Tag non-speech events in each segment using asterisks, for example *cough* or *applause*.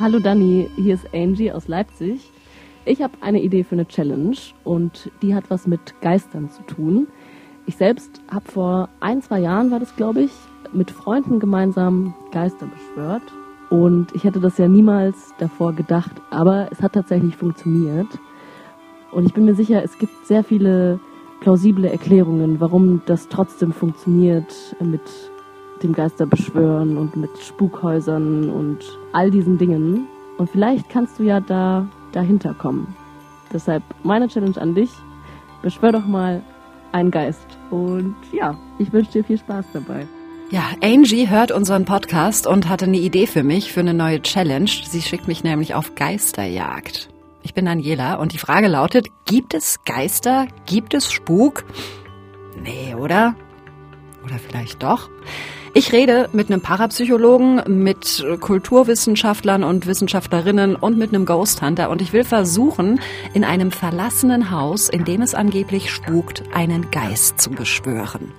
Hallo Dani, hier ist Angie aus Leipzig. Ich habe eine Idee für eine Challenge und die hat was mit Geistern zu tun. Ich selbst habe vor ein, zwei Jahren, war das glaube ich, mit Freunden gemeinsam Geister beschwört. Und ich hätte das ja niemals davor gedacht, aber es hat tatsächlich funktioniert. Und ich bin mir sicher, es gibt sehr viele plausible Erklärungen, warum das trotzdem funktioniert mit dem Geisterbeschwören und mit Spukhäusern und all diesen Dingen. Und vielleicht kannst du ja da dahinter kommen. Deshalb meine Challenge an dich. Beschwör doch mal einen Geist. Und ja, ich wünsche dir viel Spaß dabei. Ja, Angie hört unseren Podcast und hatte eine Idee für mich für eine neue Challenge. Sie schickt mich nämlich auf Geisterjagd. Ich bin Daniela und die Frage lautet, gibt es Geister? Gibt es Spuk? Nee, oder? Oder vielleicht doch? Ich rede mit einem Parapsychologen, mit Kulturwissenschaftlern und Wissenschaftlerinnen und mit einem Ghost Hunter und ich will versuchen, in einem verlassenen Haus, in dem es angeblich spukt, einen Geist zu beschwören.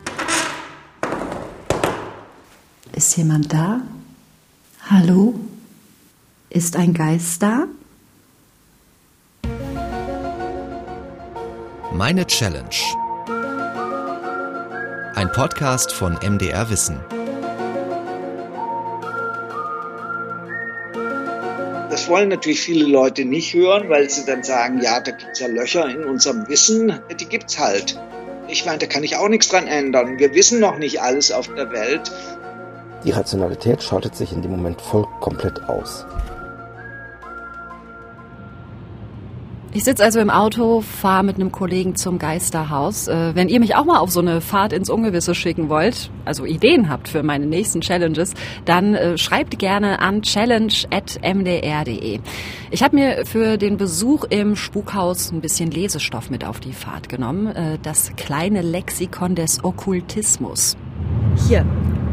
Ist jemand da? Hallo? Ist ein Geist da? Meine Challenge. Ein Podcast von MDR Wissen. Das wollen natürlich viele Leute nicht hören, weil sie dann sagen, ja, da gibt es ja Löcher in unserem Wissen. Die gibt es halt. Ich meine, da kann ich auch nichts dran ändern. Wir wissen noch nicht alles auf der Welt. Die Rationalität schaltet sich in dem Moment voll komplett aus. Ich sitze also im Auto, fahre mit einem Kollegen zum Geisterhaus. Äh, wenn ihr mich auch mal auf so eine Fahrt ins Ungewisse schicken wollt, also Ideen habt für meine nächsten Challenges, dann äh, schreibt gerne an challenge.mdr.de. Ich habe mir für den Besuch im Spukhaus ein bisschen Lesestoff mit auf die Fahrt genommen. Äh, das kleine Lexikon des Okkultismus. Hier,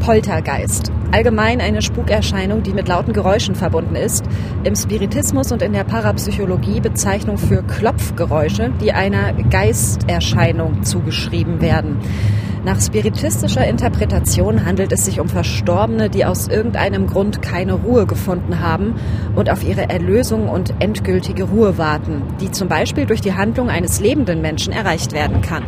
Poltergeist. Allgemein eine Spukerscheinung, die mit lauten Geräuschen verbunden ist. Im Spiritismus und in der Parapsychologie Bezeichnung für Klopfgeräusche, die einer Geisterscheinung zugeschrieben werden. Nach spiritistischer Interpretation handelt es sich um Verstorbene, die aus irgendeinem Grund keine Ruhe gefunden haben und auf ihre Erlösung und endgültige Ruhe warten, die zum Beispiel durch die Handlung eines lebenden Menschen erreicht werden kann.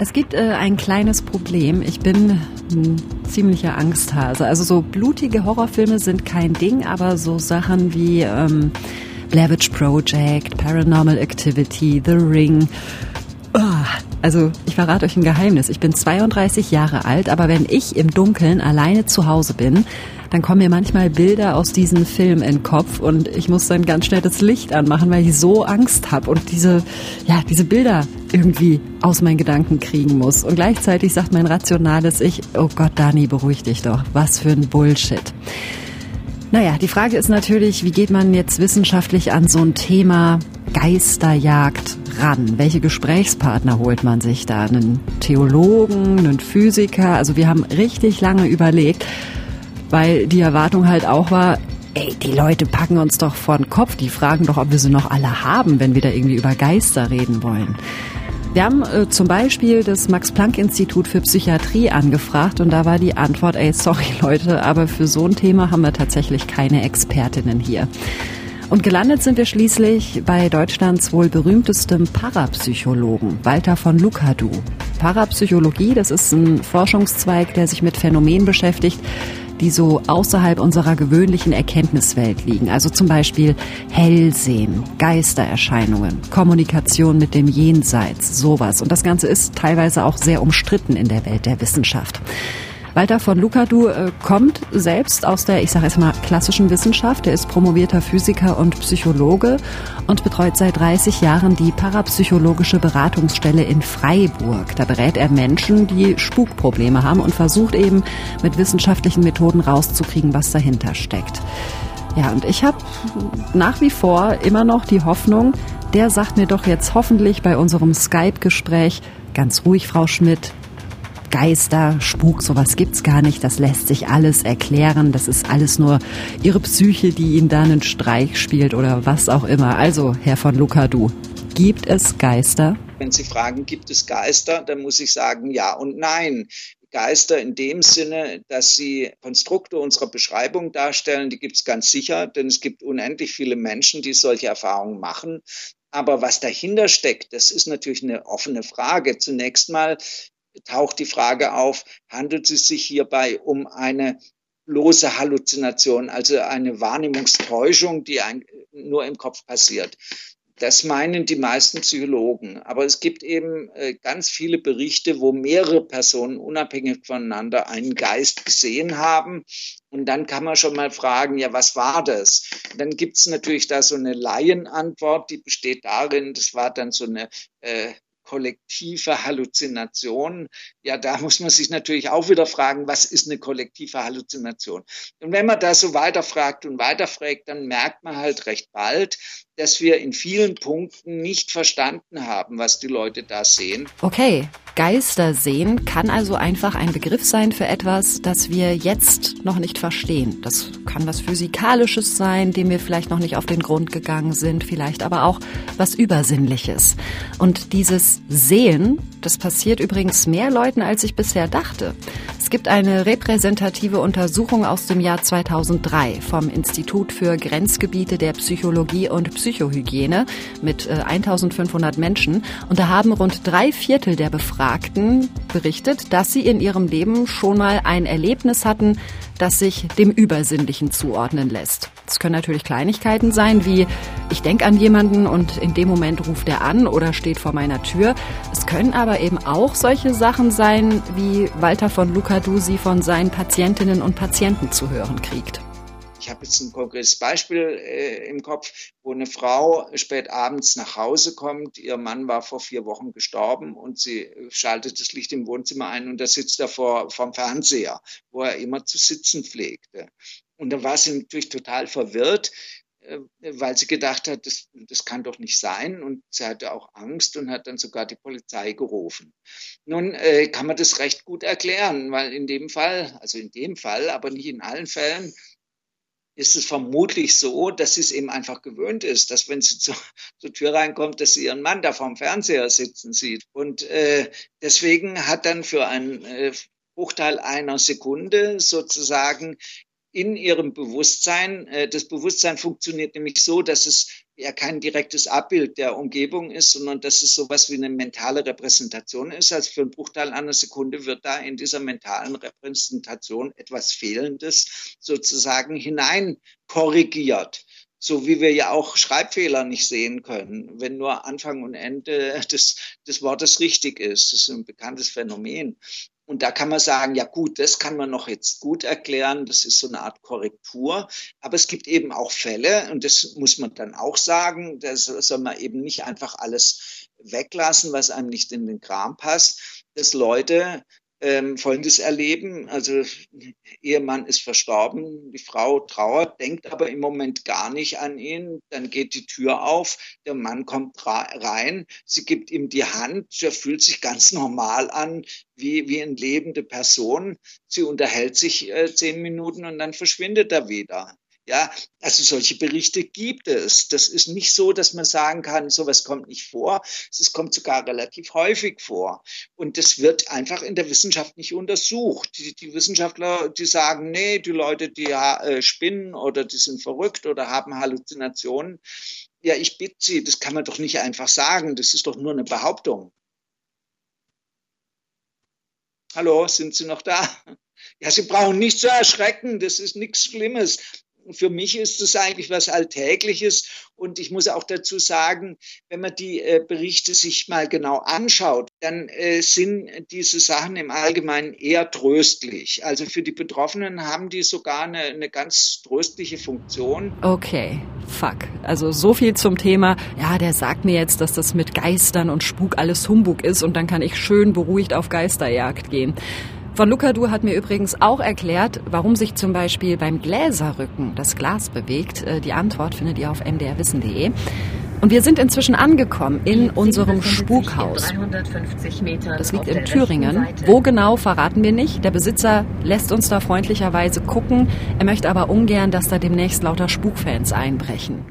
Es gibt äh, ein kleines Problem. Ich bin ein ziemlicher Angsthase. Also so blutige Horrorfilme sind kein Ding, aber so Sachen wie ähm, Blair Witch Project, Paranormal Activity, The Ring. Oh, also ich verrate euch ein Geheimnis. Ich bin 32 Jahre alt, aber wenn ich im Dunkeln alleine zu Hause bin, dann kommen mir manchmal Bilder aus diesem Film in den Kopf und ich muss dann ganz schnell das Licht anmachen, weil ich so Angst habe und diese, ja, diese Bilder irgendwie aus meinen Gedanken kriegen muss. Und gleichzeitig sagt mein rationales Ich, oh Gott, Dani, beruhig dich doch. Was für ein Bullshit. Naja, die Frage ist natürlich, wie geht man jetzt wissenschaftlich an so ein Thema Geisterjagd ran? Welche Gesprächspartner holt man sich da? Einen Theologen, einen Physiker? Also wir haben richtig lange überlegt weil die Erwartung halt auch war, ey, die Leute packen uns doch vor den Kopf, die fragen doch, ob wir sie noch alle haben, wenn wir da irgendwie über Geister reden wollen. Wir haben äh, zum Beispiel das Max-Planck-Institut für Psychiatrie angefragt und da war die Antwort, ey, sorry *laughs* Leute, aber für so ein Thema haben wir tatsächlich keine Expertinnen hier. Und gelandet sind wir schließlich bei Deutschlands wohl berühmtestem Parapsychologen, Walter von Lukadu. Parapsychologie, das ist ein Forschungszweig, der sich mit Phänomenen beschäftigt, die so außerhalb unserer gewöhnlichen Erkenntniswelt liegen. Also zum Beispiel Hellsehen, Geistererscheinungen, Kommunikation mit dem Jenseits, sowas. Und das Ganze ist teilweise auch sehr umstritten in der Welt der Wissenschaft. Walter von Lukadu äh, kommt selbst aus der, ich sage jetzt mal, klassischen Wissenschaft. Er ist promovierter Physiker und Psychologe und betreut seit 30 Jahren die parapsychologische Beratungsstelle in Freiburg. Da berät er Menschen, die Spukprobleme haben und versucht eben mit wissenschaftlichen Methoden rauszukriegen, was dahinter steckt. Ja, und ich habe nach wie vor immer noch die Hoffnung, der sagt mir doch jetzt hoffentlich bei unserem Skype-Gespräch, ganz ruhig, Frau Schmidt, Geister, Spuk, sowas gibt's gar nicht. Das lässt sich alles erklären. Das ist alles nur ihre Psyche, die ihnen da einen Streich spielt oder was auch immer. Also, Herr von Lukadu, gibt es Geister? Wenn Sie fragen, gibt es Geister, dann muss ich sagen ja und nein. Geister in dem Sinne, dass sie Konstrukte unserer Beschreibung darstellen, die gibt es ganz sicher, denn es gibt unendlich viele Menschen, die solche Erfahrungen machen. Aber was dahinter steckt, das ist natürlich eine offene Frage. Zunächst mal taucht die Frage auf, handelt es sich hierbei um eine lose Halluzination, also eine Wahrnehmungstäuschung, die ein, nur im Kopf passiert. Das meinen die meisten Psychologen. Aber es gibt eben äh, ganz viele Berichte, wo mehrere Personen unabhängig voneinander einen Geist gesehen haben. Und dann kann man schon mal fragen, ja, was war das? dann gibt es natürlich da so eine Laienantwort, die besteht darin, das war dann so eine äh, kollektive Halluzination. Ja, da muss man sich natürlich auch wieder fragen, was ist eine kollektive Halluzination? Und wenn man da so weiterfragt und weiterfragt, dann merkt man halt recht bald, dass wir in vielen Punkten nicht verstanden haben, was die Leute da sehen. Okay, Geister sehen kann also einfach ein Begriff sein für etwas, das wir jetzt noch nicht verstehen. Das kann was Physikalisches sein, dem wir vielleicht noch nicht auf den Grund gegangen sind, vielleicht aber auch was Übersinnliches. Und dieses Sehen, das passiert übrigens mehr Leuten, als ich bisher dachte. Es gibt eine repräsentative Untersuchung aus dem Jahr 2003 vom Institut für Grenzgebiete der Psychologie und Psychohygiene mit 1500 äh, Menschen. Und da haben rund drei Viertel der Befragten berichtet, dass sie in ihrem Leben schon mal ein Erlebnis hatten, das sich dem Übersinnlichen zuordnen lässt. Es können natürlich Kleinigkeiten sein, wie ich denke an jemanden und in dem Moment ruft er an oder steht vor meiner Tür. Es können aber eben auch solche Sachen sein, wie Walter von Lucadusi von seinen Patientinnen und Patienten zu hören kriegt. Ich habe jetzt ein konkretes Beispiel äh, im Kopf, wo eine Frau spät abends nach Hause kommt. Ihr Mann war vor vier Wochen gestorben und sie schaltet das Licht im Wohnzimmer ein und da sitzt er vor, vom Fernseher, wo er immer zu sitzen pflegte. Und da war sie natürlich total verwirrt, äh, weil sie gedacht hat, das, das kann doch nicht sein. Und sie hatte auch Angst und hat dann sogar die Polizei gerufen. Nun äh, kann man das recht gut erklären, weil in dem Fall, also in dem Fall, aber nicht in allen Fällen, ist es vermutlich so, dass sie es eben einfach gewöhnt ist, dass wenn sie *laughs* zu, zur Tür reinkommt, dass sie ihren Mann da vorm Fernseher sitzen sieht. Und äh, deswegen hat dann für einen äh, Bruchteil einer Sekunde sozusagen in ihrem Bewusstsein. Äh, das Bewusstsein funktioniert nämlich so, dass es ja kein direktes Abbild der Umgebung ist, sondern dass es sowas wie eine mentale Repräsentation ist. Also für einen Bruchteil einer Sekunde wird da in dieser mentalen Repräsentation etwas Fehlendes sozusagen hinein korrigiert. So wie wir ja auch Schreibfehler nicht sehen können, wenn nur Anfang und Ende des, des Wortes richtig ist. Das ist ein bekanntes Phänomen. Und da kann man sagen, ja gut, das kann man noch jetzt gut erklären, das ist so eine Art Korrektur. Aber es gibt eben auch Fälle, und das muss man dann auch sagen, da soll man eben nicht einfach alles weglassen, was einem nicht in den Kram passt, dass Leute ähm, Folgendes erleben. Also Ehemann ist verstorben, die Frau trauert, denkt aber im Moment gar nicht an ihn. Dann geht die Tür auf, der Mann kommt rein, sie gibt ihm die Hand, er fühlt sich ganz normal an, wie, wie eine lebende Person. Sie unterhält sich äh, zehn Minuten und dann verschwindet er wieder. Ja, also solche Berichte gibt es. Das ist nicht so, dass man sagen kann, sowas kommt nicht vor. Es kommt sogar relativ häufig vor. Und das wird einfach in der Wissenschaft nicht untersucht. Die, die Wissenschaftler, die sagen, nee, die Leute, die äh, spinnen oder die sind verrückt oder haben Halluzinationen. Ja, ich bitte Sie, das kann man doch nicht einfach sagen. Das ist doch nur eine Behauptung. Hallo, sind Sie noch da? Ja, Sie brauchen nicht zu erschrecken, das ist nichts Schlimmes für mich ist es eigentlich was Alltägliches. Und ich muss auch dazu sagen, wenn man die äh, Berichte sich mal genau anschaut, dann äh, sind diese Sachen im Allgemeinen eher tröstlich. Also für die Betroffenen haben die sogar eine, eine ganz tröstliche Funktion. Okay, fuck. Also so viel zum Thema, ja, der sagt mir jetzt, dass das mit Geistern und Spuk alles Humbug ist und dann kann ich schön beruhigt auf Geisterjagd gehen. Von Lukadu hat mir übrigens auch erklärt, warum sich zum Beispiel beim Gläserrücken das Glas bewegt. Äh, die Antwort findet ihr auf mdrwissen.de. Und wir sind inzwischen angekommen in unserem Spukhaus. Das liegt in Thüringen. Wo genau, verraten wir nicht. Der Besitzer lässt uns da freundlicherweise gucken. Er möchte aber ungern, dass da demnächst lauter Spukfans einbrechen.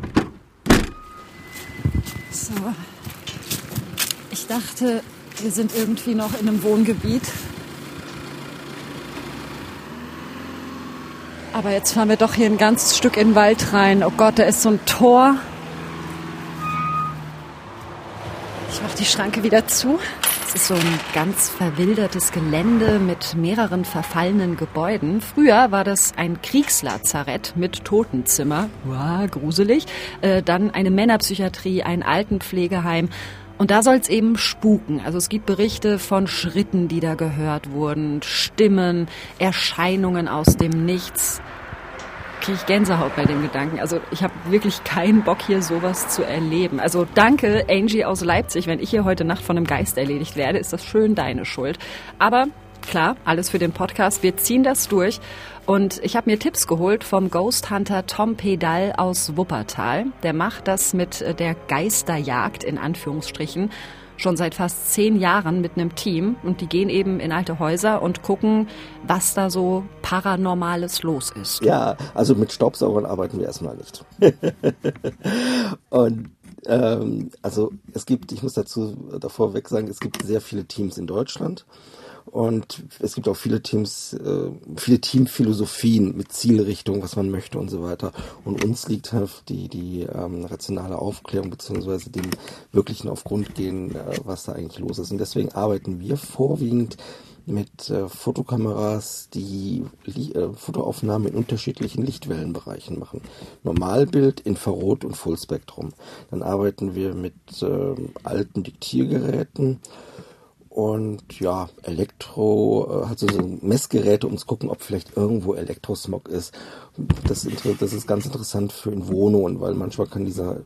So. Ich dachte, wir sind irgendwie noch in einem Wohngebiet. Aber jetzt fahren wir doch hier ein ganzes Stück in den Wald rein. Oh Gott, da ist so ein Tor. Ich mache die Schranke wieder zu. Es ist so ein ganz verwildertes Gelände mit mehreren verfallenen Gebäuden. Früher war das ein Kriegslazarett mit Totenzimmer. Wow, gruselig. Äh, dann eine Männerpsychiatrie, ein Altenpflegeheim. Und da soll es eben spuken. Also es gibt Berichte von Schritten, die da gehört wurden, Stimmen, Erscheinungen aus dem Nichts kriege ich Gänsehaut bei dem Gedanken. Also ich habe wirklich keinen Bock, hier sowas zu erleben. Also danke, Angie aus Leipzig. Wenn ich hier heute Nacht von einem Geist erledigt werde, ist das schön deine Schuld. Aber klar, alles für den Podcast. Wir ziehen das durch. Und ich habe mir Tipps geholt vom Ghost Hunter Tom Pedal aus Wuppertal. Der macht das mit der Geisterjagd in Anführungsstrichen schon seit fast zehn Jahren mit einem Team und die gehen eben in alte Häuser und gucken, was da so Paranormales los ist. Ja, also mit Staubsaugern arbeiten wir erstmal nicht. *laughs* und ähm, also es gibt, ich muss dazu davor weg sagen, es gibt sehr viele Teams in Deutschland und es gibt auch viele Teams, äh, viele Teamphilosophien mit Zielrichtung, was man möchte und so weiter. Und uns liegt halt die, die ähm, rationale Aufklärung beziehungsweise dem wirklichen auf Grund gehen, äh, was da eigentlich los ist. Und deswegen arbeiten wir vorwiegend mit äh, Fotokameras, die äh, Fotoaufnahmen in unterschiedlichen Lichtwellenbereichen machen. Normalbild, Infrarot und Fullspektrum. Dann arbeiten wir mit äh, alten Diktiergeräten und ja, Elektro äh, hat so, so Messgeräte, um zu gucken, ob vielleicht irgendwo Elektrosmog ist. Das, das ist ganz interessant für in Wohnungen, weil manchmal kann dieser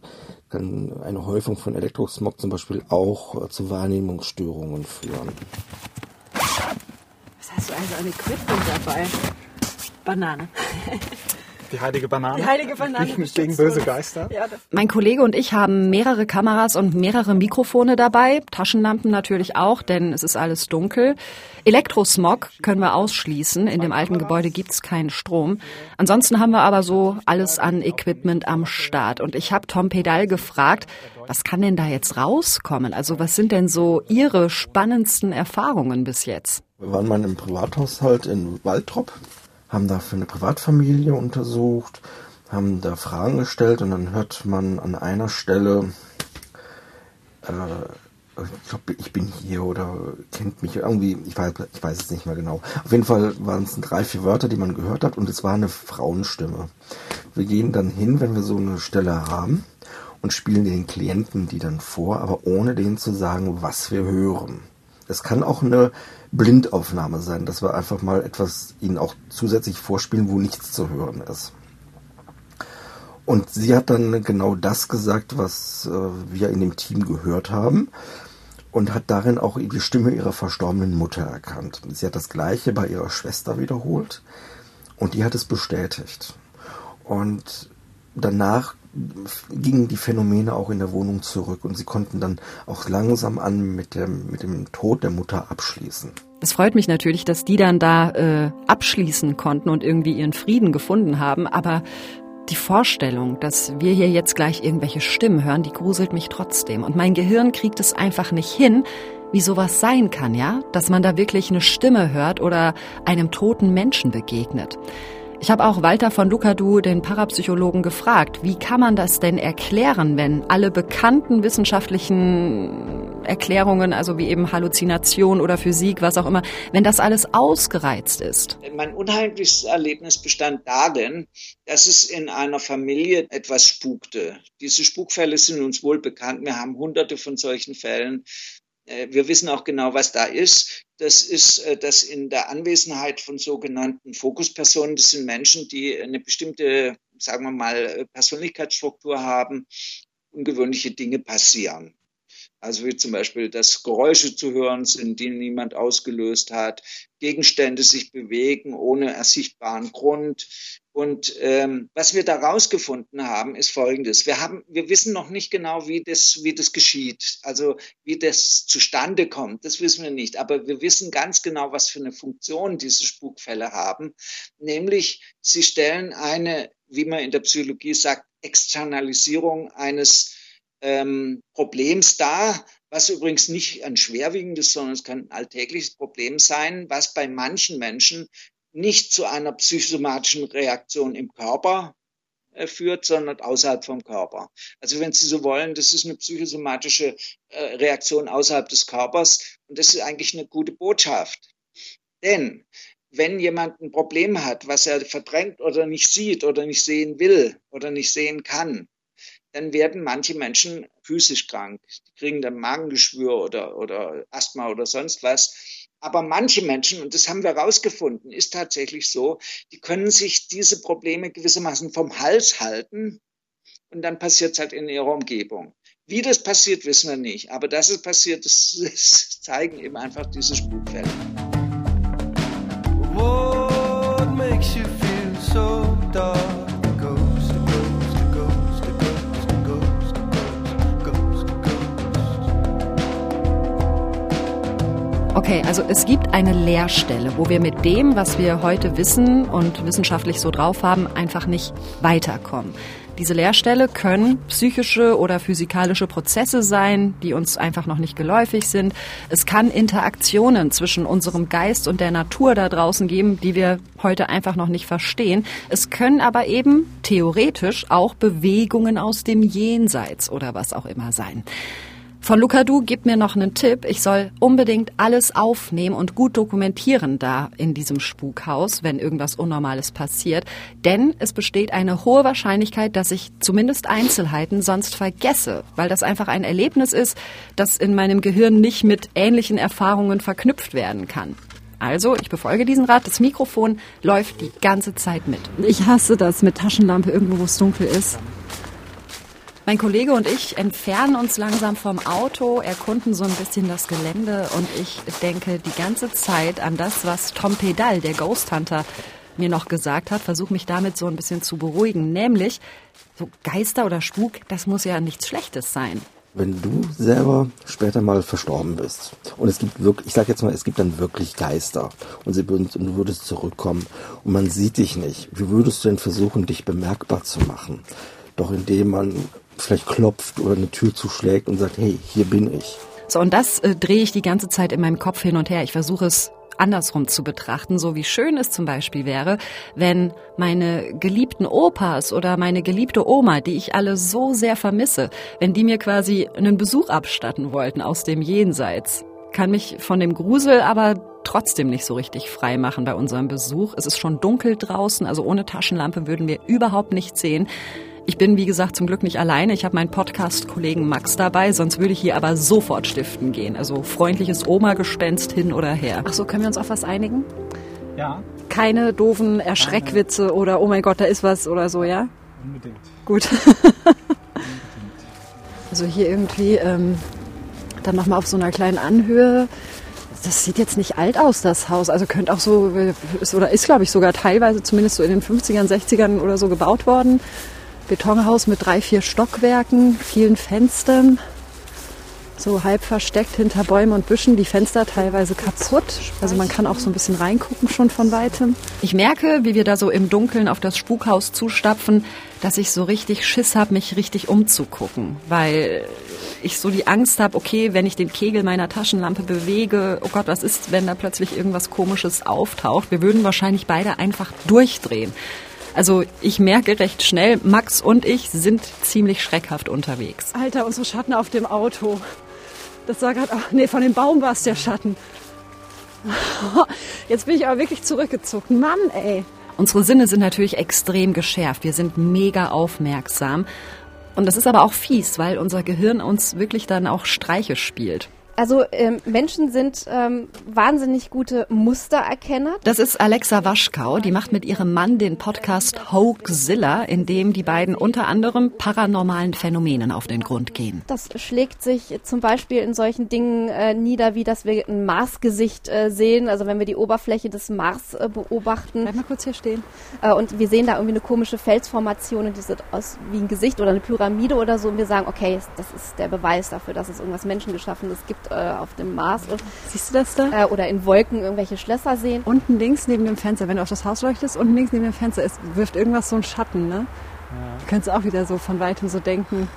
kann eine Häufung von Elektrosmog zum Beispiel auch äh, zu Wahrnehmungsstörungen führen. Was hast du also an Equipment dabei? Banane. *laughs* Die heilige Banane. Die heilige Banane. Gegen, gegen böse Geister. Ja, mein Kollege und ich haben mehrere Kameras und mehrere Mikrofone dabei. Taschenlampen natürlich auch, denn es ist alles dunkel. Elektrosmog können wir ausschließen. In dem alten Gebäude gibt's keinen Strom. Ansonsten haben wir aber so alles an Equipment am Start. Und ich habe Tom Pedal gefragt, was kann denn da jetzt rauskommen? Also was sind denn so Ihre spannendsten Erfahrungen bis jetzt? Wir waren mal im Privathaushalt in Waldrop haben da für eine Privatfamilie untersucht, haben da Fragen gestellt und dann hört man an einer Stelle, äh, ich glaube, ich bin hier oder kennt mich irgendwie, ich weiß, ich weiß es nicht mehr genau. Auf jeden Fall waren es drei, vier Wörter, die man gehört hat und es war eine Frauenstimme. Wir gehen dann hin, wenn wir so eine Stelle haben und spielen den Klienten die dann vor, aber ohne denen zu sagen, was wir hören. Es kann auch eine Blindaufnahme sein, dass wir einfach mal etwas ihnen auch zusätzlich vorspielen, wo nichts zu hören ist. Und sie hat dann genau das gesagt, was äh, wir in dem Team gehört haben und hat darin auch die Stimme ihrer verstorbenen Mutter erkannt. Sie hat das gleiche bei ihrer Schwester wiederholt und die hat es bestätigt. Und danach gingen die Phänomene auch in der Wohnung zurück und sie konnten dann auch langsam an mit dem, mit dem Tod der Mutter abschließen. Es freut mich natürlich, dass die dann da äh, abschließen konnten und irgendwie ihren Frieden gefunden haben, aber die Vorstellung, dass wir hier jetzt gleich irgendwelche Stimmen hören, die gruselt mich trotzdem. Und mein Gehirn kriegt es einfach nicht hin, wie sowas sein kann, ja? Dass man da wirklich eine Stimme hört oder einem toten Menschen begegnet. Ich habe auch Walter von Lukadu, den Parapsychologen, gefragt, wie kann man das denn erklären, wenn alle bekannten wissenschaftlichen Erklärungen, also wie eben Halluzination oder Physik, was auch immer, wenn das alles ausgereizt ist? Mein unheimlichstes Erlebnis bestand darin, dass es in einer Familie etwas spukte. Diese Spukfälle sind uns wohl bekannt. Wir haben hunderte von solchen Fällen. Äh, wir wissen auch genau, was da ist. Das ist äh, das in der Anwesenheit von sogenannten Fokuspersonen. Das sind Menschen, die eine bestimmte, sagen wir mal, Persönlichkeitsstruktur haben. Ungewöhnliche Dinge passieren. Also wie zum Beispiel, dass Geräusche zu hören sind, die niemand ausgelöst hat, Gegenstände sich bewegen ohne ersichtbaren Grund. Und ähm, was wir da rausgefunden haben, ist Folgendes: Wir haben, wir wissen noch nicht genau, wie das, wie das geschieht, also wie das zustande kommt. Das wissen wir nicht. Aber wir wissen ganz genau, was für eine Funktion diese Spukfälle haben. Nämlich, sie stellen eine, wie man in der Psychologie sagt, Externalisierung eines ähm, Problems dar, was übrigens nicht ein schwerwiegendes, sondern es kann ein alltägliches Problem sein, was bei manchen Menschen nicht zu einer psychosomatischen Reaktion im Körper äh, führt, sondern außerhalb vom Körper. Also wenn Sie so wollen, das ist eine psychosomatische äh, Reaktion außerhalb des Körpers und das ist eigentlich eine gute Botschaft. Denn wenn jemand ein Problem hat, was er verdrängt oder nicht sieht oder nicht sehen will oder nicht sehen kann, dann werden manche Menschen physisch krank. Die kriegen dann Magengeschwür oder, oder Asthma oder sonst was. Aber manche Menschen, und das haben wir herausgefunden, ist tatsächlich so, die können sich diese Probleme gewissermaßen vom Hals halten und dann passiert es halt in ihrer Umgebung. Wie das passiert, wissen wir nicht. Aber dass es passiert, das, das *laughs* zeigen eben einfach diese Spukfälle. What makes you feel so dark? Okay, also es gibt eine Leerstelle, wo wir mit dem, was wir heute wissen und wissenschaftlich so drauf haben, einfach nicht weiterkommen. Diese Leerstelle können psychische oder physikalische Prozesse sein, die uns einfach noch nicht geläufig sind. Es kann Interaktionen zwischen unserem Geist und der Natur da draußen geben, die wir heute einfach noch nicht verstehen. Es können aber eben theoretisch auch Bewegungen aus dem Jenseits oder was auch immer sein. Von Luca Du gibt mir noch einen Tipp. Ich soll unbedingt alles aufnehmen und gut dokumentieren da in diesem Spukhaus, wenn irgendwas Unnormales passiert. Denn es besteht eine hohe Wahrscheinlichkeit, dass ich zumindest Einzelheiten sonst vergesse, weil das einfach ein Erlebnis ist, das in meinem Gehirn nicht mit ähnlichen Erfahrungen verknüpft werden kann. Also, ich befolge diesen Rat. Das Mikrofon läuft die ganze Zeit mit. Ich hasse das mit Taschenlampe irgendwo, wo es dunkel ist. Mein Kollege und ich entfernen uns langsam vom Auto, erkunden so ein bisschen das Gelände und ich denke die ganze Zeit an das, was Tom Pedal, der Ghost Hunter, mir noch gesagt hat, versuche mich damit so ein bisschen zu beruhigen, nämlich so Geister oder Spuk, das muss ja nichts Schlechtes sein. Wenn du selber später mal verstorben bist und es gibt wirklich, ich sag jetzt mal, es gibt dann wirklich Geister und, sie und du würdest zurückkommen und man sieht dich nicht, wie würdest du denn versuchen, dich bemerkbar zu machen? Doch indem man vielleicht klopft oder eine Tür zuschlägt und sagt, hey, hier bin ich. So, und das äh, drehe ich die ganze Zeit in meinem Kopf hin und her. Ich versuche es andersrum zu betrachten, so wie schön es zum Beispiel wäre, wenn meine geliebten Opas oder meine geliebte Oma, die ich alle so sehr vermisse, wenn die mir quasi einen Besuch abstatten wollten aus dem Jenseits. Kann mich von dem Grusel aber trotzdem nicht so richtig frei machen bei unserem Besuch. Es ist schon dunkel draußen, also ohne Taschenlampe würden wir überhaupt nichts sehen. Ich bin, wie gesagt, zum Glück nicht alleine. Ich habe meinen Podcast-Kollegen Max dabei, sonst würde ich hier aber sofort stiften gehen. Also freundliches Oma-Gespenst hin oder her. Ach so, können wir uns auf was einigen? Ja. Keine doofen Erschreckwitze oder oh mein Gott, da ist was oder so, ja? Unbedingt. Gut. *laughs* also hier irgendwie ähm, dann nochmal auf so einer kleinen Anhöhe. Das sieht jetzt nicht alt aus, das Haus. Also könnte auch so, ist, oder ist glaube ich sogar teilweise zumindest so in den 50ern, 60ern oder so gebaut worden. Betonhaus mit drei, vier Stockwerken, vielen Fenstern, so halb versteckt hinter Bäumen und Büschen, die Fenster teilweise kaputt. Also man kann auch so ein bisschen reingucken schon von weitem. Ich merke, wie wir da so im Dunkeln auf das Spukhaus zustapfen, dass ich so richtig Schiss habe, mich richtig umzugucken, weil ich so die Angst habe, okay, wenn ich den Kegel meiner Taschenlampe bewege, oh Gott, was ist, wenn da plötzlich irgendwas Komisches auftaucht? Wir würden wahrscheinlich beide einfach durchdrehen. Also ich merke recht schnell, Max und ich sind ziemlich schreckhaft unterwegs. Alter, unsere Schatten auf dem Auto. Das war gerade, nee, von dem Baum war es der Schatten. *laughs* Jetzt bin ich aber wirklich zurückgezogen. Mann, ey. Unsere Sinne sind natürlich extrem geschärft. Wir sind mega aufmerksam. Und das ist aber auch fies, weil unser Gehirn uns wirklich dann auch Streiche spielt. Also ähm, Menschen sind ähm, wahnsinnig gute Mustererkenner. Das ist Alexa Waschkau, die macht mit ihrem Mann den Podcast Hoaxilla, in dem die beiden unter anderem paranormalen Phänomenen auf den Grund gehen. Das schlägt sich zum Beispiel in solchen Dingen äh, nieder, wie dass wir ein Marsgesicht äh, sehen, also wenn wir die Oberfläche des Mars äh, beobachten. Bleib mal kurz hier stehen. Äh, und wir sehen da irgendwie eine komische Felsformation und die sieht aus wie ein Gesicht oder eine Pyramide oder so und wir sagen, okay, das ist der Beweis dafür, dass es irgendwas Menschengeschaffenes gibt gibt äh, auf dem Mars. Und, Siehst du das da? Äh, oder in Wolken irgendwelche Schlösser sehen. Unten links neben dem Fenster, wenn du auf das Haus leuchtest, unten links neben dem Fenster ist, wirft irgendwas so einen Schatten, ne? Ja. Du könntest auch wieder so von weitem so denken.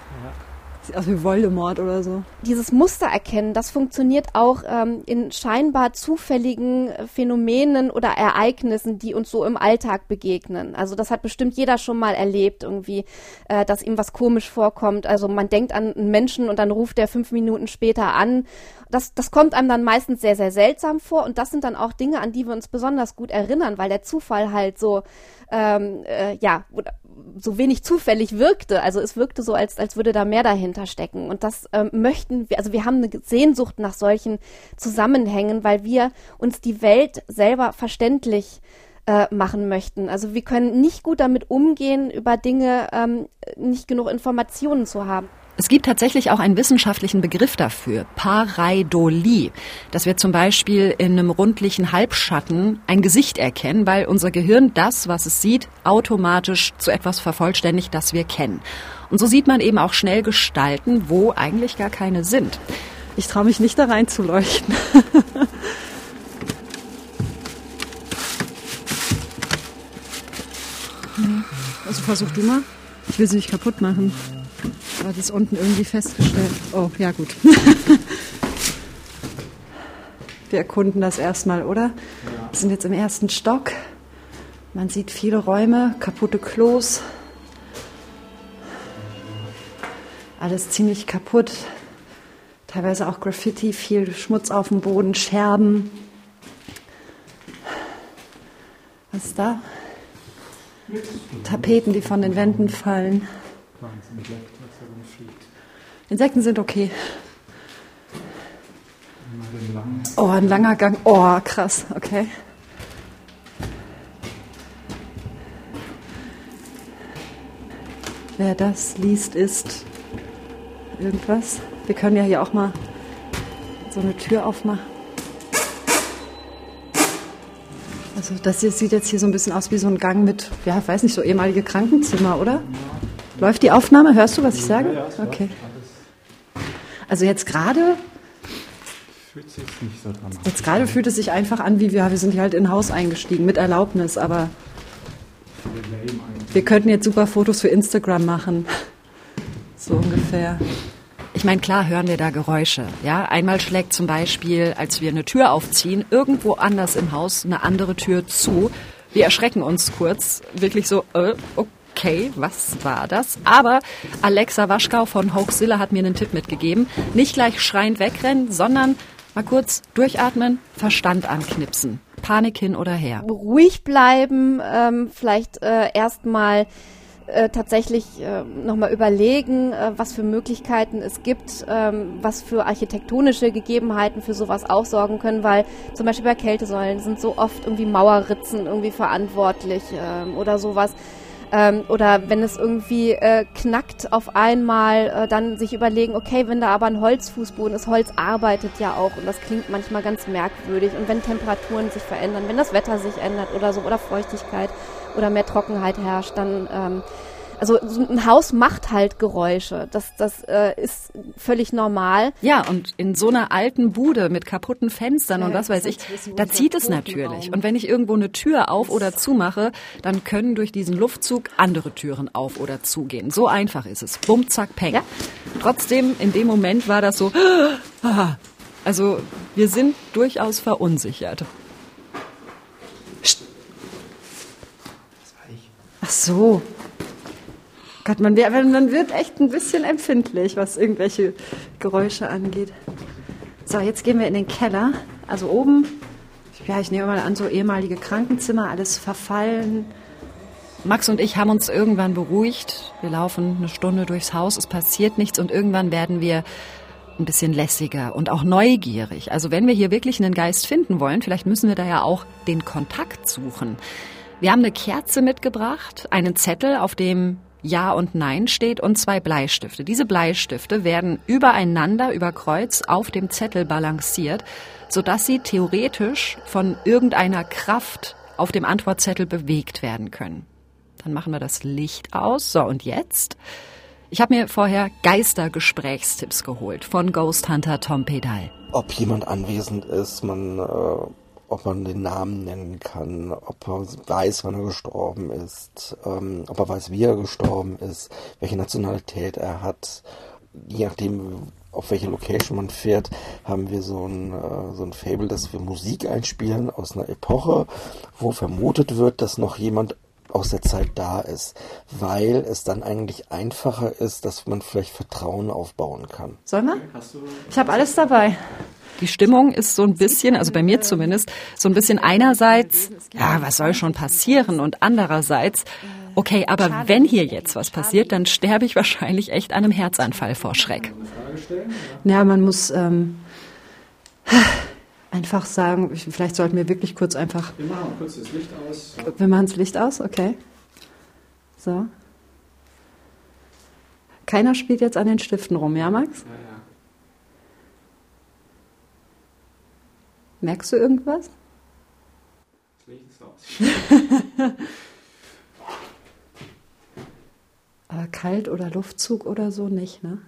Aus wie Voldemort oder so. Dieses Muster erkennen, das funktioniert auch ähm, in scheinbar zufälligen äh, Phänomenen oder Ereignissen, die uns so im Alltag begegnen. Also das hat bestimmt jeder schon mal erlebt, irgendwie, äh, dass ihm was komisch vorkommt. Also man denkt an einen Menschen und dann ruft er fünf Minuten später an das, das kommt einem dann meistens sehr, sehr seltsam vor und das sind dann auch Dinge, an die wir uns besonders gut erinnern, weil der Zufall halt so, ähm, äh, ja, so wenig zufällig wirkte. Also es wirkte so, als, als würde da mehr dahinter stecken. Und das ähm, möchten wir, also wir haben eine Sehnsucht nach solchen Zusammenhängen, weil wir uns die Welt selber verständlich äh, machen möchten. Also wir können nicht gut damit umgehen, über Dinge ähm, nicht genug Informationen zu haben. Es gibt tatsächlich auch einen wissenschaftlichen Begriff dafür, Pareidolie, dass wir zum Beispiel in einem rundlichen Halbschatten ein Gesicht erkennen, weil unser Gehirn das, was es sieht, automatisch zu etwas vervollständigt, das wir kennen. Und so sieht man eben auch schnell Gestalten, wo eigentlich gar keine sind. Ich traue mich nicht da rein zu leuchten. *laughs* also versuch du mal. Ich will sie nicht kaputt machen. Aber das unten irgendwie festgestellt. Oh, ja gut. *laughs* Wir erkunden das erstmal, oder? Wir sind jetzt im ersten Stock. Man sieht viele Räume, kaputte Klos. Alles ziemlich kaputt. Teilweise auch Graffiti, viel Schmutz auf dem Boden, Scherben. Was ist da? Tapeten, die von den Wänden fallen. Insekten sind okay. Oh, ein langer Gang. Oh, krass. Okay. Wer das liest, ist irgendwas. Wir können ja hier auch mal so eine Tür aufmachen. Also das hier sieht jetzt hier so ein bisschen aus wie so ein Gang mit, ja, weiß nicht, so ehemalige Krankenzimmer, oder? Läuft die Aufnahme? Hörst du, was ich sage? Okay. Also jetzt gerade fühlt sich nicht so dramatisch. Jetzt gerade fühlt es sich einfach an, wie wir, wir sind hier halt in ein Haus eingestiegen mit Erlaubnis, aber wir könnten jetzt super Fotos für Instagram machen. So ungefähr. Ich meine, klar hören wir da Geräusche. Ja, einmal schlägt zum Beispiel, als wir eine Tür aufziehen, irgendwo anders im Haus eine andere Tür zu. Wir erschrecken uns kurz, wirklich so, äh, okay was war das? Aber Alexa Waschkau von Hoaxilla hat mir einen Tipp mitgegeben. Nicht gleich schreiend wegrennen, sondern mal kurz durchatmen, Verstand anknipsen. Panik hin oder her. Ruhig bleiben, ähm, vielleicht äh, erstmal äh, tatsächlich äh, nochmal überlegen, äh, was für Möglichkeiten es gibt, ähm, was für architektonische Gegebenheiten für sowas auch sorgen können, weil zum Beispiel bei Kältesäulen sind so oft irgendwie Mauerritzen irgendwie verantwortlich ähm, oder sowas. Ähm, oder wenn es irgendwie äh, knackt auf einmal, äh, dann sich überlegen, okay, wenn da aber ein Holzfußboden ist, Holz arbeitet ja auch und das klingt manchmal ganz merkwürdig. Und wenn Temperaturen sich verändern, wenn das Wetter sich ändert oder so, oder Feuchtigkeit oder mehr Trockenheit herrscht, dann ähm, also so ein Haus macht halt Geräusche. Das, das äh, ist völlig normal. Ja, und in so einer alten Bude mit kaputten Fenstern ja, und was weiß ich, da zieht es natürlich. Und wenn ich irgendwo eine Tür auf oder zumache, dann können durch diesen Luftzug andere Türen auf oder zugehen. So einfach ist es. Bumm, zack, peng. Ja. Trotzdem, in dem Moment war das so, *gasps* also wir sind durchaus verunsichert. Ach so, Gott, man, man wird echt ein bisschen empfindlich, was irgendwelche Geräusche angeht. So, jetzt gehen wir in den Keller. Also oben, ja, ich nehme mal an, so ehemalige Krankenzimmer, alles verfallen. Max und ich haben uns irgendwann beruhigt. Wir laufen eine Stunde durchs Haus, es passiert nichts und irgendwann werden wir ein bisschen lässiger und auch neugierig. Also wenn wir hier wirklich einen Geist finden wollen, vielleicht müssen wir da ja auch den Kontakt suchen. Wir haben eine Kerze mitgebracht, einen Zettel, auf dem ja und Nein steht und zwei Bleistifte. Diese Bleistifte werden übereinander über Kreuz auf dem Zettel balanciert, sodass sie theoretisch von irgendeiner Kraft auf dem Antwortzettel bewegt werden können. Dann machen wir das Licht aus. So, und jetzt? Ich habe mir vorher Geistergesprächstipps geholt von Ghost Hunter Tom Pedal. Ob jemand anwesend ist, man äh ob man den Namen nennen kann, ob er weiß, wann er gestorben ist, ähm, ob er weiß, wie er gestorben ist, welche Nationalität er hat, je nachdem, auf welche Location man fährt, haben wir so ein, äh, so ein Fable, dass wir Musik einspielen aus einer Epoche, wo vermutet wird, dass noch jemand aus der Zeit da ist, weil es dann eigentlich einfacher ist, dass man vielleicht Vertrauen aufbauen kann. Sollen wir? Ich habe alles dabei. Die Stimmung ist so ein bisschen, also bei mir zumindest, so ein bisschen einerseits, ja, was soll schon passieren und andererseits, okay, aber wenn hier jetzt was passiert, dann sterbe ich wahrscheinlich echt an einem Herzanfall vor Schreck. Ja, man muss ähm, einfach sagen, vielleicht sollten wir wirklich kurz einfach. Wir machen kurz das Licht aus. Wir machen das Licht aus, okay. So. Keiner spielt jetzt an den Stiften rum, ja, Max? Ja, ja. Merkst du irgendwas? *laughs* Aber kalt oder Luftzug oder so nicht, ne?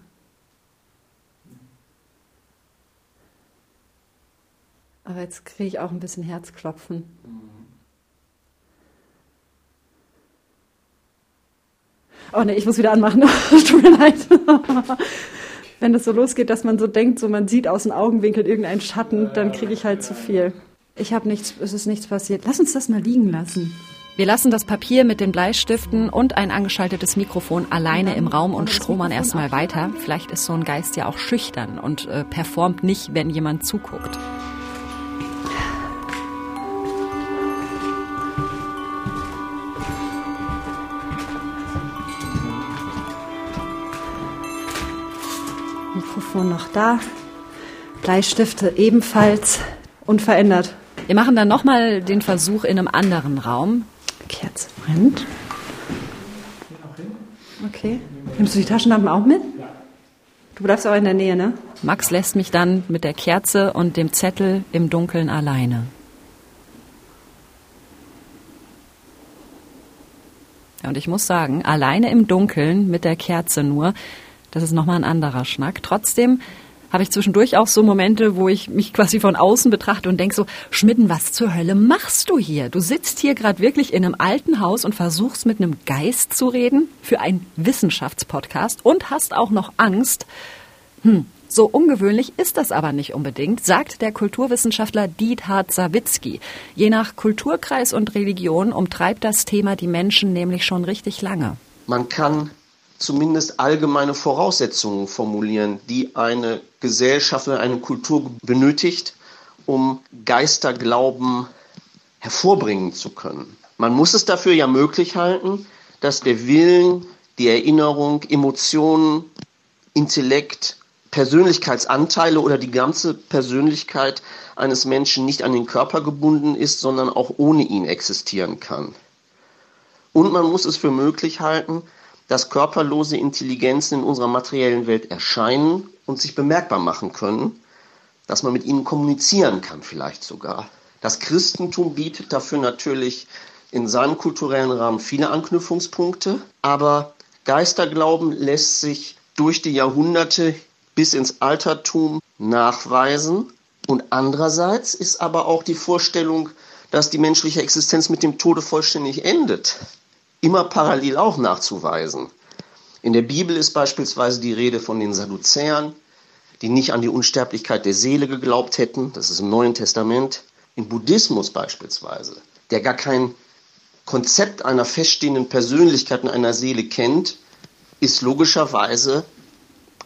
Aber jetzt kriege ich auch ein bisschen Herzklopfen. Oh ne, ich muss wieder anmachen. *laughs* Tut mir leid. Wenn das so losgeht, dass man so denkt, so man sieht aus dem Augenwinkel irgendeinen Schatten, dann kriege ich halt zu viel. Ich habe nichts, es ist nichts passiert. Lass uns das mal liegen lassen. Wir lassen das Papier mit den Bleistiften und ein angeschaltetes Mikrofon alleine im Raum und stromern erstmal weiter. Vielleicht ist so ein Geist ja auch schüchtern und äh, performt nicht, wenn jemand zuguckt. Mikrofon noch da. Bleistifte ebenfalls unverändert. Wir machen dann nochmal den Versuch in einem anderen Raum. Kerze brennt. Okay. Nimmst du die Taschenlampen auch mit? Du bleibst aber in der Nähe, ne? Max lässt mich dann mit der Kerze und dem Zettel im Dunkeln alleine. Ja, und ich muss sagen, alleine im Dunkeln mit der Kerze nur, das ist nochmal ein anderer Schnack. Trotzdem habe ich zwischendurch auch so Momente, wo ich mich quasi von außen betrachte und denke so, Schmidten, was zur Hölle machst du hier? Du sitzt hier gerade wirklich in einem alten Haus und versuchst mit einem Geist zu reden für einen Wissenschaftspodcast und hast auch noch Angst. Hm, so ungewöhnlich ist das aber nicht unbedingt, sagt der Kulturwissenschaftler Diethard Sawicki. Je nach Kulturkreis und Religion umtreibt das Thema die Menschen nämlich schon richtig lange. Man kann zumindest allgemeine Voraussetzungen formulieren, die eine Gesellschaft oder eine Kultur benötigt, um Geisterglauben hervorbringen zu können. Man muss es dafür ja möglich halten, dass der Willen, die Erinnerung, Emotionen, Intellekt, Persönlichkeitsanteile oder die ganze Persönlichkeit eines Menschen nicht an den Körper gebunden ist, sondern auch ohne ihn existieren kann. Und man muss es für möglich halten, dass körperlose Intelligenzen in unserer materiellen Welt erscheinen und sich bemerkbar machen können, dass man mit ihnen kommunizieren kann vielleicht sogar. Das Christentum bietet dafür natürlich in seinem kulturellen Rahmen viele Anknüpfungspunkte, aber Geisterglauben lässt sich durch die Jahrhunderte bis ins Altertum nachweisen und andererseits ist aber auch die Vorstellung, dass die menschliche Existenz mit dem Tode vollständig endet, immer parallel auch nachzuweisen. In der Bibel ist beispielsweise die Rede von den Sadduzäern, die nicht an die Unsterblichkeit der Seele geglaubt hätten. Das ist im Neuen Testament. Im Buddhismus beispielsweise, der gar kein Konzept einer feststehenden Persönlichkeit in einer Seele kennt, ist logischerweise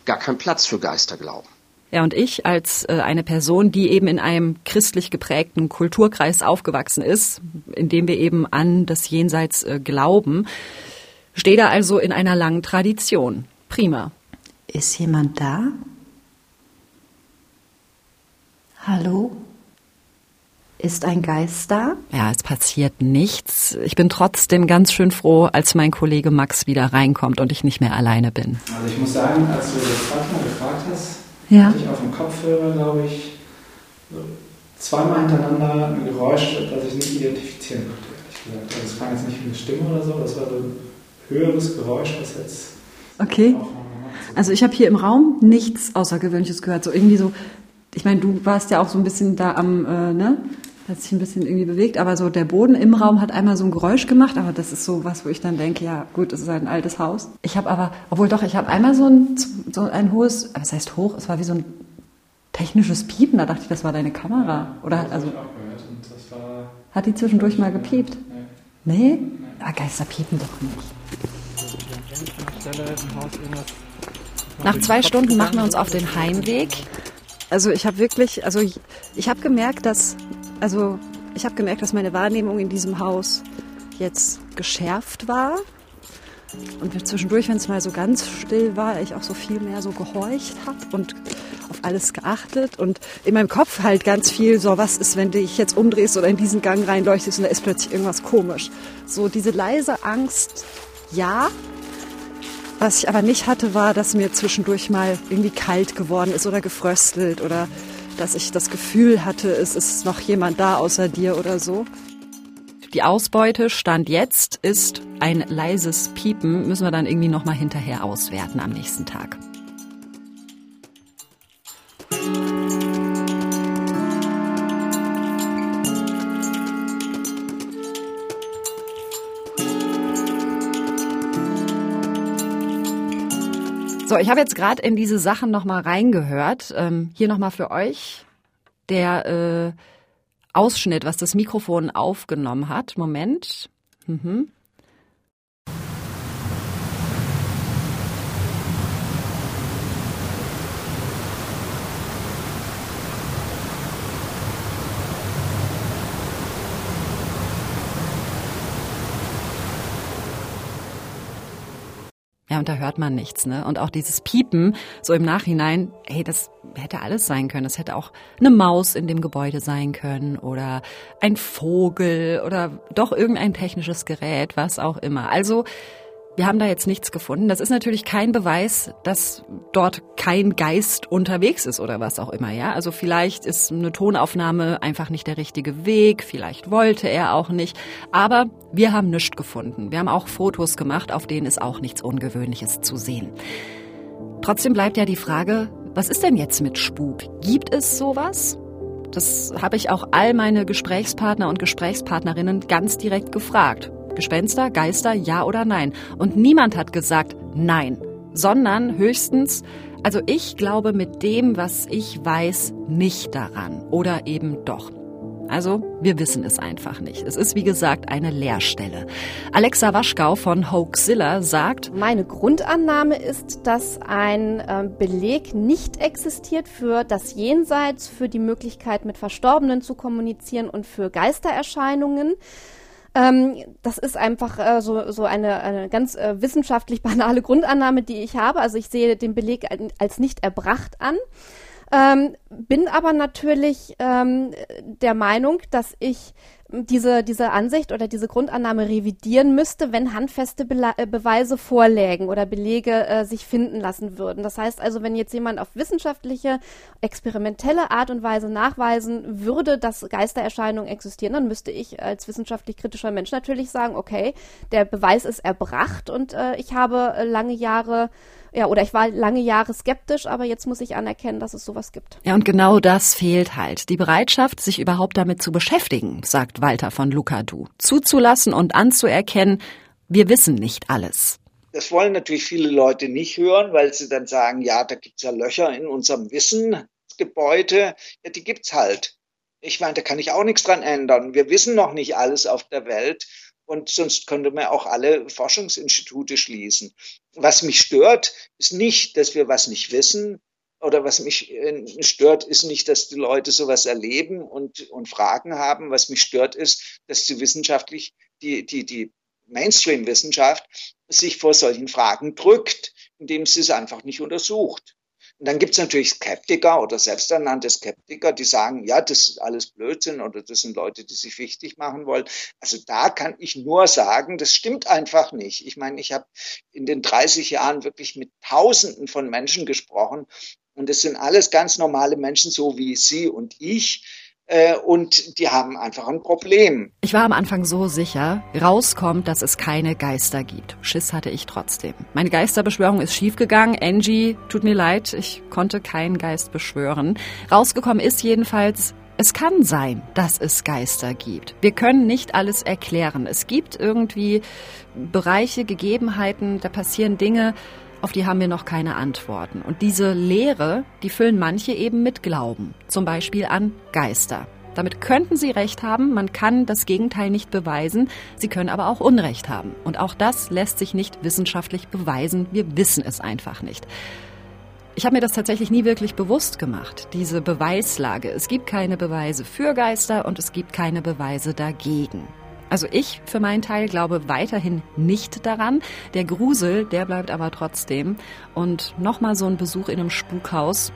gar kein Platz für Geisterglauben. Ja, und ich als äh, eine Person, die eben in einem christlich geprägten Kulturkreis aufgewachsen ist, in dem wir eben an das Jenseits äh, glauben, stehe da also in einer langen Tradition. Prima. Ist jemand da? Hallo? Ist ein Geist da? Ja, es passiert nichts. Ich bin trotzdem ganz schön froh, als mein Kollege Max wieder reinkommt und ich nicht mehr alleine bin. Also ich muss sagen, als du das gerade mal gefragt hast, Ja. hatte ich auf dem Kopfhörer, glaube ich, so zweimal hintereinander ein Geräusch, das ich nicht identifizieren konnte, ehrlich gesagt. Also es klang jetzt nicht wie eine Stimme oder so, das war so ein höheres Geräusch, was jetzt Okay. Also ich habe hier im Raum nichts Außergewöhnliches gehört. So irgendwie so, ich meine, du warst ja auch so ein bisschen da am, äh, ne? hat sich ein bisschen irgendwie bewegt, aber so der Boden im Raum hat einmal so ein Geräusch gemacht, aber das ist so was, wo ich dann denke, ja gut, es ist ein altes Haus. Ich habe aber, obwohl doch, ich habe einmal so ein, so ein hohes, was heißt hoch, es war wie so ein technisches Piepen, da dachte ich, das war deine Kamera. Oder das also ich auch gehört und das war hat die zwischendurch mal gepiept? Nee. Nee? Ah, Geister piepen doch nicht. Nach zwei Stunden machen wir uns auf den Heimweg. Also ich habe wirklich, also ich, ich habe gemerkt, dass, also ich habe gemerkt, dass meine Wahrnehmung in diesem Haus jetzt geschärft war. Und zwischendurch, wenn es mal so ganz still war, ich auch so viel mehr so gehorcht habe und auf alles geachtet und in meinem Kopf halt ganz viel so, was ist, wenn du dich jetzt umdrehst oder in diesen Gang reinleuchtest und da ist plötzlich irgendwas komisch. So diese leise Angst, ja, was ich aber nicht hatte, war, dass mir zwischendurch mal irgendwie kalt geworden ist oder gefröstelt oder dass ich das Gefühl hatte, es ist noch jemand da außer dir oder so. Die Ausbeute Stand jetzt ist ein leises Piepen, müssen wir dann irgendwie noch mal hinterher auswerten am nächsten Tag. So, ich habe jetzt gerade in diese Sachen noch mal reingehört. Ähm, hier noch mal für euch der äh, Ausschnitt, was das Mikrofon aufgenommen hat. Moment. Mhm. Ja, und da hört man nichts, ne? Und auch dieses Piepen, so im Nachhinein, hey, das hätte alles sein können. Das hätte auch eine Maus in dem Gebäude sein können oder ein Vogel oder doch irgendein technisches Gerät, was auch immer. Also, wir haben da jetzt nichts gefunden. Das ist natürlich kein Beweis, dass dort kein Geist unterwegs ist oder was auch immer, ja. Also vielleicht ist eine Tonaufnahme einfach nicht der richtige Weg, vielleicht wollte er auch nicht. Aber wir haben nichts gefunden. Wir haben auch Fotos gemacht, auf denen ist auch nichts Ungewöhnliches zu sehen. Trotzdem bleibt ja die Frage, was ist denn jetzt mit Spuk? Gibt es sowas? Das habe ich auch all meine Gesprächspartner und Gesprächspartnerinnen ganz direkt gefragt. Gespenster, Geister, ja oder nein? Und niemand hat gesagt nein, sondern höchstens, also ich glaube mit dem, was ich weiß, nicht daran oder eben doch. Also, wir wissen es einfach nicht. Es ist, wie gesagt, eine Leerstelle. Alexa Waschgau von Hoaxilla sagt, Meine Grundannahme ist, dass ein äh, Beleg nicht existiert für das Jenseits, für die Möglichkeit, mit Verstorbenen zu kommunizieren und für Geistererscheinungen. Ähm, das ist einfach äh, so, so eine, eine ganz äh, wissenschaftlich *laughs* banale Grundannahme, die ich habe. Also ich sehe den Beleg als nicht erbracht an. Ähm, bin aber natürlich ähm, der Meinung, dass ich diese, diese Ansicht oder diese Grundannahme revidieren müsste, wenn handfeste Bela äh, Beweise vorlägen oder Belege äh, sich finden lassen würden. Das heißt also, wenn jetzt jemand auf wissenschaftliche, experimentelle Art und Weise nachweisen würde, dass Geistererscheinungen existieren, dann müsste ich als wissenschaftlich kritischer Mensch natürlich sagen, okay, der Beweis ist erbracht und äh, ich habe äh, lange Jahre ja, oder ich war lange Jahre skeptisch, aber jetzt muss ich anerkennen, dass es sowas gibt. Ja, und genau das fehlt halt. Die Bereitschaft, sich überhaupt damit zu beschäftigen, sagt Walter von Lukadu. Zuzulassen und anzuerkennen, wir wissen nicht alles. Das wollen natürlich viele Leute nicht hören, weil sie dann sagen, ja, da gibt's ja Löcher in unserem Wissensgebäude. Ja, die gibt's halt. Ich meine, da kann ich auch nichts dran ändern. Wir wissen noch nicht alles auf der Welt und sonst könnte man auch alle Forschungsinstitute schließen. Was mich stört, ist nicht, dass wir was nicht wissen, oder was mich äh, stört, ist nicht, dass die Leute sowas erleben und, und Fragen haben. Was mich stört, ist, dass die wissenschaftlich, die, die, die Mainstream-Wissenschaft sich vor solchen Fragen drückt, indem sie es einfach nicht untersucht. Und dann gibt es natürlich Skeptiker oder selbsternannte Skeptiker, die sagen, ja, das ist alles Blödsinn oder das sind Leute, die sich wichtig machen wollen. Also da kann ich nur sagen, das stimmt einfach nicht. Ich meine, ich habe in den 30 Jahren wirklich mit Tausenden von Menschen gesprochen und es sind alles ganz normale Menschen, so wie Sie und ich äh, und die haben einfach ein Problem. Ich war am Anfang so sicher, rauskommt, dass es keine Geister gibt. Schiss hatte ich trotzdem. Meine Geisterbeschwörung ist schiefgegangen. Angie, tut mir leid, ich konnte keinen Geist beschwören. Rausgekommen ist jedenfalls, Es kann sein, dass es Geister gibt. Wir können nicht alles erklären. Es gibt irgendwie Bereiche, Gegebenheiten, da passieren Dinge, auf die haben wir noch keine Antworten. Und diese Lehre, die füllen manche eben mit Glauben, zum Beispiel an Geister. Damit könnten Sie recht haben, man kann das Gegenteil nicht beweisen, Sie können aber auch Unrecht haben. Und auch das lässt sich nicht wissenschaftlich beweisen, wir wissen es einfach nicht. Ich habe mir das tatsächlich nie wirklich bewusst gemacht, diese Beweislage. Es gibt keine Beweise für Geister und es gibt keine Beweise dagegen. Also ich für meinen Teil glaube weiterhin nicht daran. Der Grusel, der bleibt aber trotzdem. Und nochmal so ein Besuch in einem Spukhaus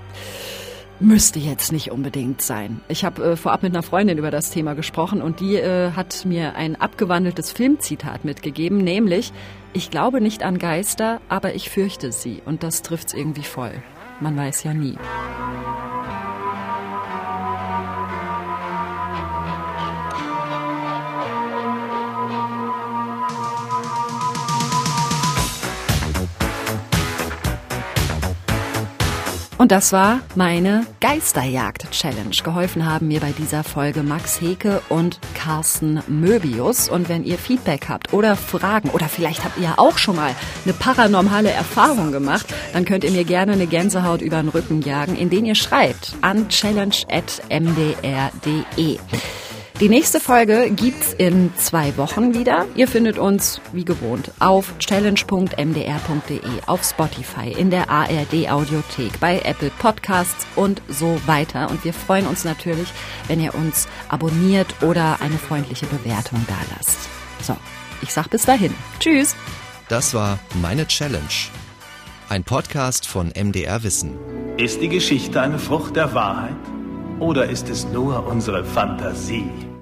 müsste jetzt nicht unbedingt sein. Ich habe äh, vorab mit einer Freundin über das Thema gesprochen und die äh, hat mir ein abgewandeltes Filmzitat mitgegeben, nämlich, ich glaube nicht an Geister, aber ich fürchte sie. Und das trifft's irgendwie voll. Man weiß ja nie. Und das war meine Geisterjagd-Challenge. Geholfen haben mir bei dieser Folge Max Heke und Carsten Möbius. Und wenn ihr Feedback habt oder Fragen oder vielleicht habt ihr auch schon mal eine paranormale Erfahrung gemacht, dann könnt ihr mir gerne eine Gänsehaut über den Rücken jagen, indem ihr schreibt an challenge.mdr.de. Die nächste Folge gibt's in zwei Wochen wieder. Ihr findet uns wie gewohnt auf challenge.mdr.de, auf Spotify, in der ARD Audiothek, bei Apple Podcasts und so weiter. Und wir freuen uns natürlich, wenn ihr uns abonniert oder eine freundliche Bewertung dalasst. So, ich sag bis dahin. Tschüss. Das war Meine Challenge. Ein Podcast von MDR Wissen. Ist die Geschichte eine Frucht der Wahrheit? Oder ist es nur unsere Fantasie?